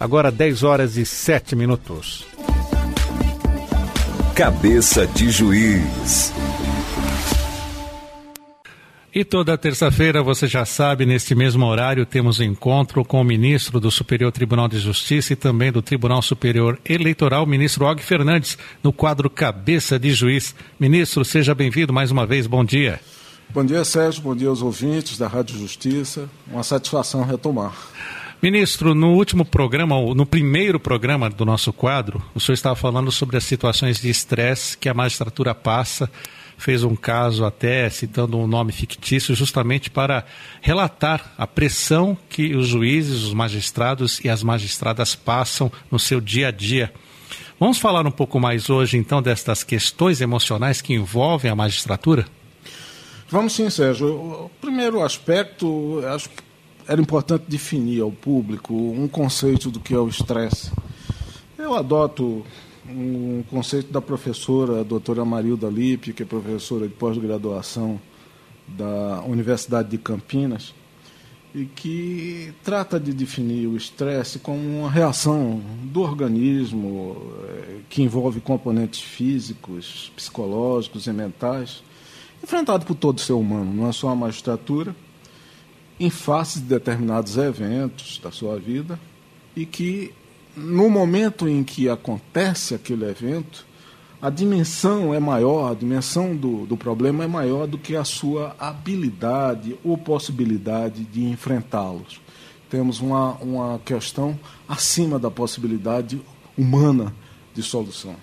Agora 10 horas e 7 minutos. Cabeça de Juiz. E toda terça-feira, você já sabe, neste mesmo horário, temos encontro com o ministro do Superior Tribunal de Justiça e também do Tribunal Superior Eleitoral, ministro Og Fernandes, no quadro Cabeça de Juiz. Ministro, seja bem-vindo mais uma vez. Bom dia. Bom dia, Sérgio. Bom dia aos ouvintes da Rádio Justiça. Uma satisfação retomar. Ministro, no último programa, no primeiro programa do nosso quadro, o senhor estava falando sobre as situações de estresse que a magistratura passa fez um caso até citando um nome fictício, justamente para relatar a pressão que os juízes, os magistrados e as magistradas passam no seu dia a dia. Vamos falar um pouco mais hoje, então, destas questões emocionais que envolvem a magistratura? Vamos sim, Sérgio. O primeiro aspecto, acho que era importante definir ao público um conceito do que é o estresse. Eu adoto um conceito da professora a doutora Marilda Lippe, que é professora de pós-graduação da Universidade de Campinas, e que trata de definir o estresse como uma reação do organismo eh, que envolve componentes físicos, psicológicos e mentais, enfrentado por todo ser humano, não é só a magistratura, em face de determinados eventos da sua vida, e que no momento em que acontece aquele evento, a dimensão é maior, a dimensão do, do problema é maior do que a sua habilidade ou possibilidade de enfrentá-los. Temos uma, uma questão acima da possibilidade humana de solução.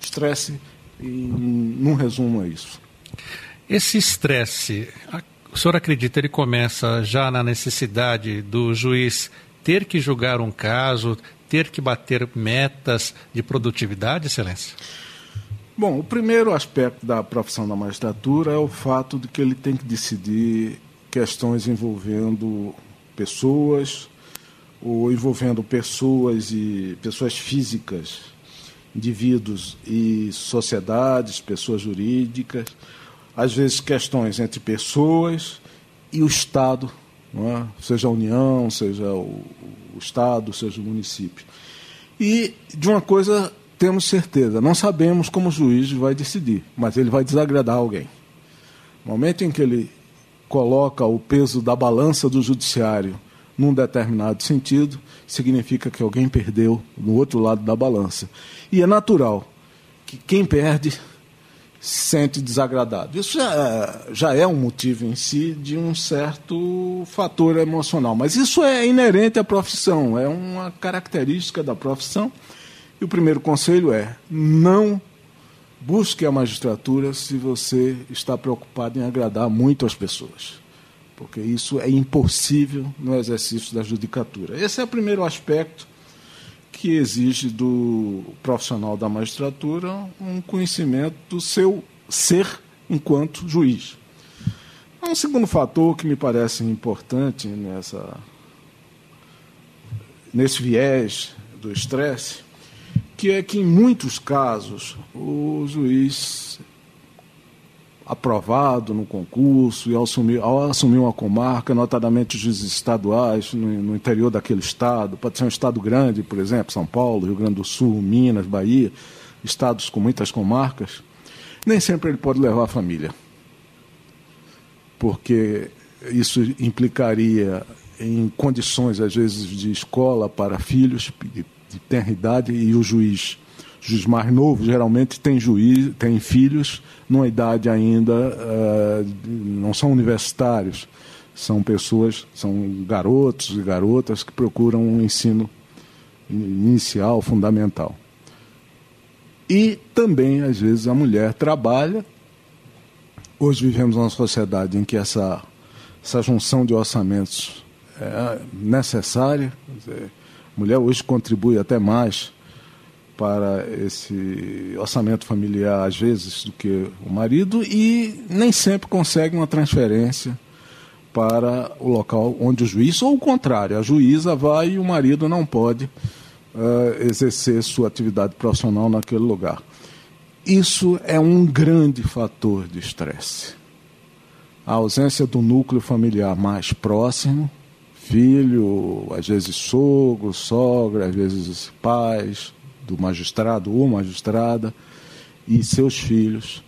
Estresse, num resumo, é isso. Esse estresse, o senhor acredita, ele começa já na necessidade do juiz ter que julgar um caso, ter que bater metas de produtividade, Excelência? Bom, o primeiro aspecto da profissão da magistratura é o fato de que ele tem que decidir questões envolvendo pessoas ou envolvendo pessoas e pessoas físicas, indivíduos e sociedades, pessoas jurídicas, às vezes questões entre pessoas e o Estado, é? seja a União, seja o, o Estado, seja o município. E de uma coisa temos certeza, não sabemos como o juiz vai decidir, mas ele vai desagradar alguém. No momento em que ele coloca o peso da balança do judiciário num determinado sentido, significa que alguém perdeu no outro lado da balança. E é natural que quem perde sente desagradado. Isso já, já é um motivo em si de um certo fator emocional, mas isso é inerente à profissão, é uma característica da profissão. E o primeiro conselho é: não busque a magistratura se você está preocupado em agradar muito as pessoas, porque isso é impossível no exercício da judicatura. Esse é o primeiro aspecto que exige do profissional da magistratura um conhecimento do seu ser enquanto juiz. Um segundo fator que me parece importante nessa, nesse viés do estresse, que é que em muitos casos o juiz aprovado no concurso e ao assumir, ao assumir uma comarca, notadamente os juízes estaduais no, no, interior daquele estado, pode ser um estado grande, por exemplo, São Paulo, Rio Grande do Sul, Minas, Bahia, estados com muitas comarcas, nem sempre ele pode levar a família. Porque isso implicaria em condições, às vezes, de escola para filhos de, de tenra idade e o juiz juiz mais novo geralmente tem juiz, tem filhos numa idade ainda uh, não são universitários, são pessoas, são garotos e garotas que procuram um ensino inicial, fundamental. E também, às vezes, a mulher trabalha. Hoje vivemos uma sociedade em que essa, essa junção de orçamentos é necessária. Dizer, a mulher hoje contribui até mais para esse orçamento familiar, às vezes, do que o marido, e nem sempre consegue uma transferência para o local onde o juiz, ou o contrário, a juíza vai e o marido não pode uh, exercer sua atividade profissional naquele lugar. Isso é um grande fator de estresse. A ausência do núcleo familiar mais próximo, filho, às vezes sogro, sogra, às vezes pais do magistrado ou magistrada e seus filhos.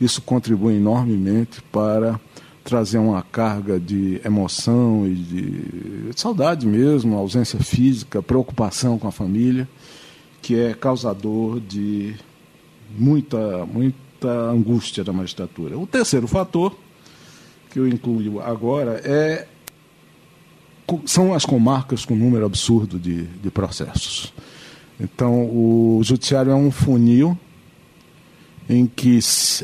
Isso contribui enormemente para trazer uma carga de emoção e de saudade mesmo, ausência física, preocupação com a família, que é causador de muita, muita angústia da magistratura. O terceiro fator, que eu incluo agora, é são as comarcas com número absurdo de, de processos. Então, o judiciário é um funil em que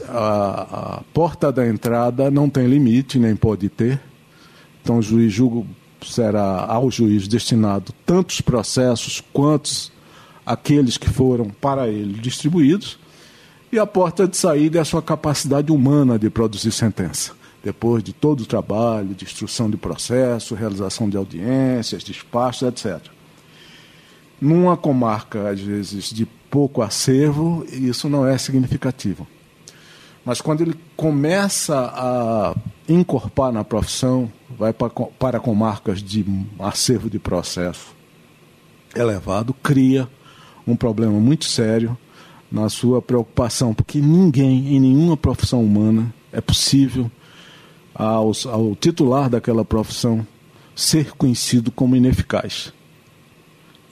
a, a, porta da entrada não tem limite, nem pode ter. Então, o juiz julga, será ao juiz destinado tantos processos quantos aqueles que foram para ele distribuídos. E a porta de saída é a sua capacidade humana de produzir sentença. Depois de todo o trabalho de instrução de processo, realização de audiências, despachos, etc. Numa comarca, às vezes, de pouco acervo, isso não é significativo. Mas quando ele começa a incorporar na profissão, vai para, para comarcas de acervo de processo elevado, cria um problema muito sério na sua preocupação, porque ninguém, em nenhuma profissão humana, é possível ao, ao titular daquela profissão ser conhecido como ineficaz.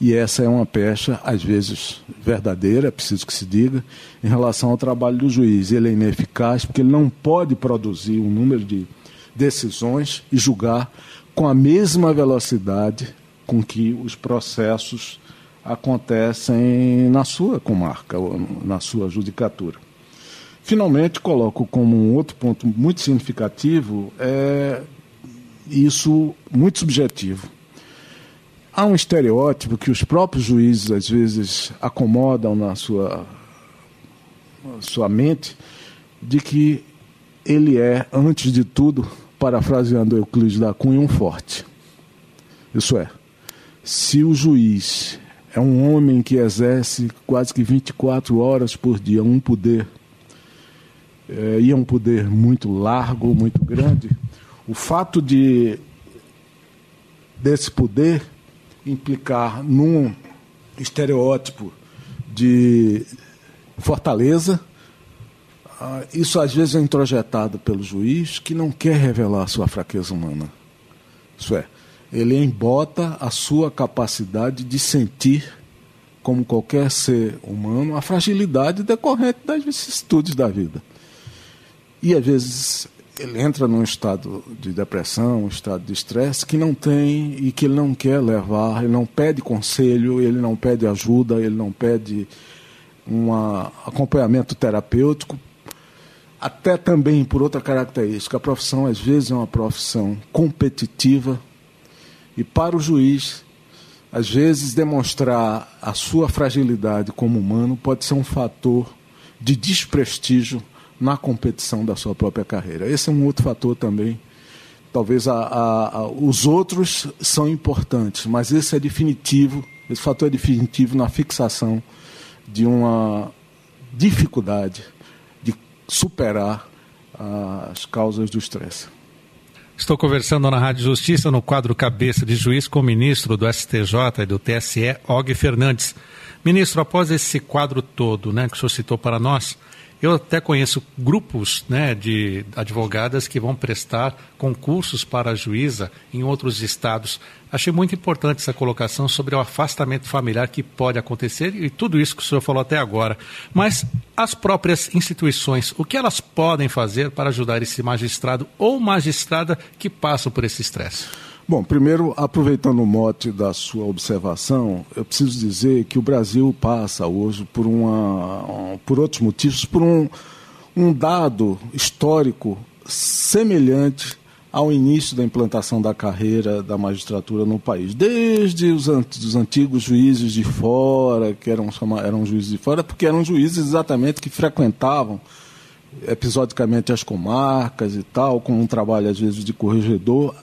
E essa é uma pecha, às vezes verdadeira, é preciso que se diga, em relação ao trabalho do juiz. Ele é ineficaz porque ele não pode produzir um número de decisões e julgar com a mesma velocidade com que os processos acontecem na sua comarca, na sua judicatura. Finalmente, coloco como um outro ponto muito significativo é isso muito subjetivo Há um estereótipo que os próprios juízes às vezes acomodam na sua, na sua mente de que ele é, antes de tudo, parafraseando Euclides da Cunha, um forte. Isso é, se o juiz é um homem que exerce quase que 24 horas por dia um poder, é, e é um poder muito largo, muito grande, o fato de desse poder implicar num estereótipo de fortaleza. Ah, isso às vezes é introjetado pelo juiz que não quer revelar a sua fraqueza humana. Isso é, ele embota a sua capacidade de sentir, como qualquer ser humano, a fragilidade decorrente das vicissitudes da vida. E às vezes ele entra num estado de depressão, um estado de estresse que não tem e que ele não quer levar, ele não pede conselho, ele não pede ajuda, ele não pede um acompanhamento terapêutico, até também por outra característica, a profissão às vezes é uma profissão competitiva e para o juiz, às vezes demonstrar a sua fragilidade como humano pode ser um fator de desprestígio na competição da sua própria carreira. Esse é um outro fator também. Talvez a, a, a, os outros são importantes, mas esse é definitivo, esse fator é definitivo na fixação de uma dificuldade de superar as causas do estresse. Estou conversando na Rádio Justiça, no quadro Cabeça de Juiz, com o ministro do STJ e do TSE, Og Fernandes. Ministro, após esse quadro todo né, que o senhor citou para nós, eu até conheço grupos né, de advogadas que vão prestar concursos para a juíza em outros estados. Achei muito importante essa colocação sobre o afastamento familiar que pode acontecer e tudo isso que o senhor falou até agora. Mas as próprias instituições, o que elas podem fazer para ajudar esse magistrado ou magistrada que passam por esse estresse? Bom, primeiro, aproveitando o mote da sua observação, eu preciso dizer que o Brasil passa hoje por, uma, por outros motivos, por um, um dado histórico semelhante ao início da implantação da carreira da magistratura no país. Desde os, os antigos juízes de fora, que eram, eram juízes de fora, porque eram juízes exatamente que frequentavam episodicamente as comarcas e tal, com um trabalho às vezes de corregedor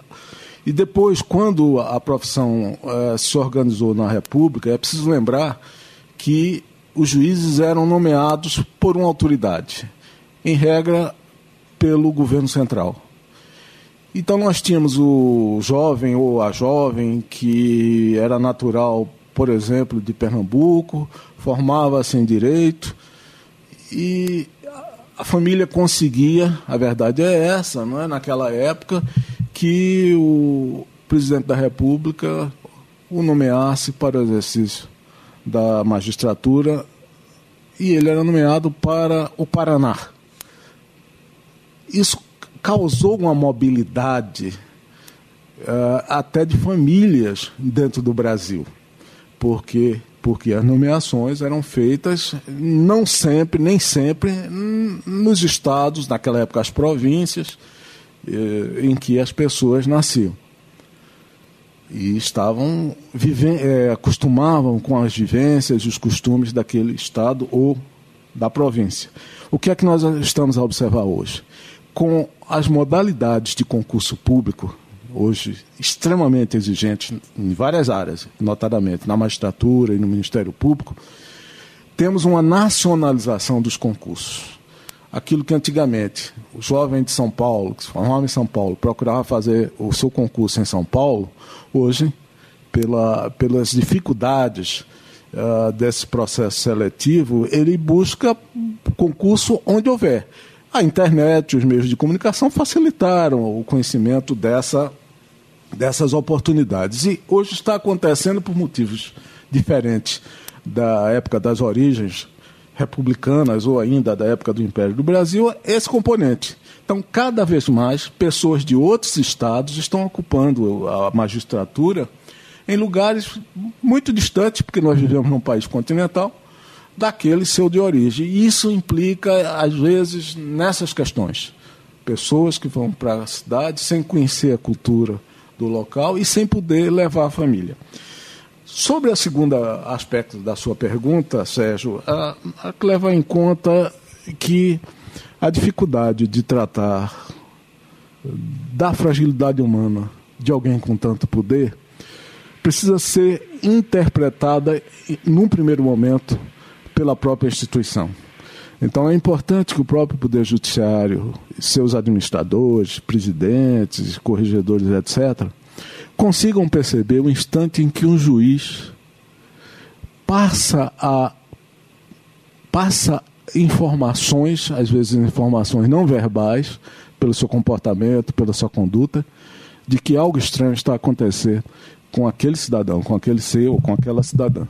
e depois, quando a profissão uh, se organizou na República, é preciso lembrar que os juízes eram nomeados por uma autoridade, em regra, pelo governo central. Então nós tínhamos o jovem ou a jovem que era natural, por exemplo, de Pernambuco, formava-se em direito e a família conseguia, a verdade é essa, não é? Naquela época que o presidente da República o nomeasse para o exercício da magistratura e ele era nomeado para o Paraná. Isso causou uma mobilidade uh, até de famílias dentro do Brasil, porque porque as nomeações eram feitas não sempre, nem sempre, nos estados, naquela época as províncias, eh, em que as pessoas nasciam. E estavam, eh, acostumavam com as vivências e os costumes daquele estado ou da província. O que é que nós estamos a observar hoje? Com as modalidades de concurso público, hoje extremamente exigentes em várias áreas, notadamente na magistratura e no Ministério Público, temos uma nacionalização dos concursos. Aquilo que antigamente o jovem de São Paulo, que se formava em São Paulo, procurava fazer o seu concurso em São Paulo, hoje, pela, pelas dificuldades uh, desse processo seletivo, ele busca concurso onde houver. A internet, os meios de comunicação facilitaram o conhecimento dessa, dessas oportunidades. E hoje está acontecendo por motivos diferentes da época das origens republicanas ou ainda da época do Império do Brasil, esse componente. Então, cada vez mais, pessoas de outros estados estão ocupando a magistratura em lugares muito distantes, porque nós vivemos num país continental, daquele seu de origem. E isso implica, às vezes, nessas questões. Pessoas que vão para a cidade sem conhecer a cultura do local e sem poder levar a família. Sobre o segundo aspecto da sua pergunta, Sérgio, a, a leva em conta que a dificuldade de tratar da fragilidade humana de alguém com tanto poder precisa ser interpretada, num primeiro momento, pela própria instituição. Então é importante que o próprio Poder Judiciário, seus administradores, presidentes, corregedores, etc., consigam perceber o instante em que um juiz passa a passa informações, às vezes informações não verbais, pelo seu comportamento, pela sua conduta, de que algo estranho está a acontecer com aquele cidadão, com aquele ser ou com aquela cidadã.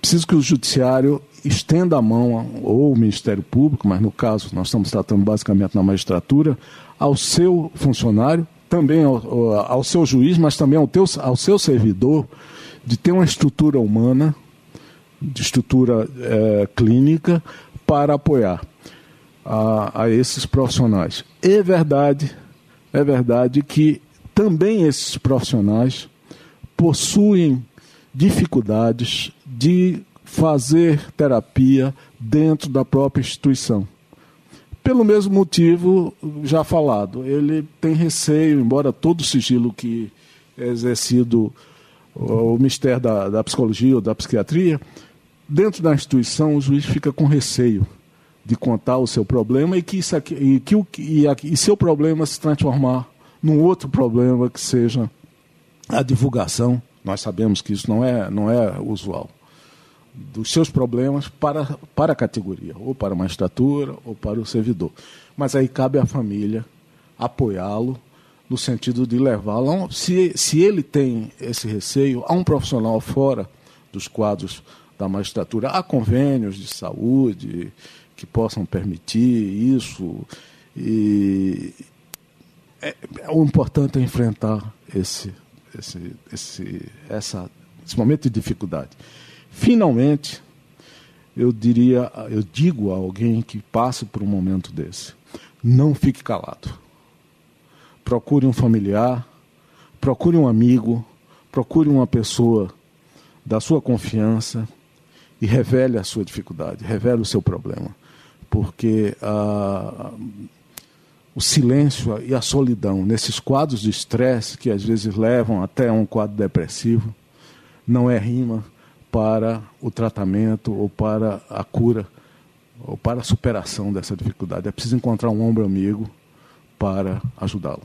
Preciso que o judiciário estenda a mão, ou o Ministério Público, mas no caso nós estamos tratando basicamente na magistratura, ao seu funcionário, também ao, ao seu juiz, mas também ao, teu, ao seu servidor, de ter uma estrutura humana, de estrutura é, clínica, para apoiar a, a esses profissionais. É verdade, é verdade que também esses profissionais possuem dificuldades de fazer terapia dentro da própria instituição. Pelo mesmo motivo já falado, ele tem receio, embora todo o sigilo que é exercido o Ministério da, da Psicologia ou da Psiquiatria, dentro da instituição o juiz fica com receio de contar o seu problema e que, isso aqui, e, que o, e, e seu problema se transformar num outro problema que seja a divulgação. Nós sabemos que isso não é, não é usual dos seus problemas para, para a categoria, ou para a magistratura, ou para o servidor. Mas aí cabe à família apoiá-lo no sentido de levá-lo. Se, se ele tem esse receio, há um profissional fora dos quadros da magistratura, há convênios de saúde que possam permitir isso. E é, é o importante é enfrentar esse, esse, esse, essa, esse momento de dificuldade. Finalmente, eu diria, eu digo a alguém que passe por um momento desse: não fique calado. Procure um familiar, procure um amigo, procure uma pessoa da sua confiança e revele a sua dificuldade, revele o seu problema. Porque ah, o silêncio e a solidão, nesses quadros de estresse que às vezes levam até um quadro depressivo, não é rima para o tratamento ou para a cura ou para a superação dessa dificuldade. É preciso encontrar um ombro amigo para ajudá-lo.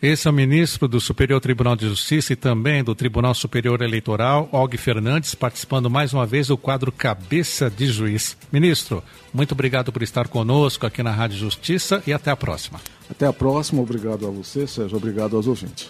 Esse é o ministro do Superior Tribunal de Justiça e também do Tribunal Superior Eleitoral, Og Fernandes, participando mais uma vez do quadro Cabeça de Juiz. Ministro, muito obrigado por estar conosco aqui na Rádio Justiça e até a próxima. Até a próxima, obrigado a você, Sérgio, obrigado aos ouvintes.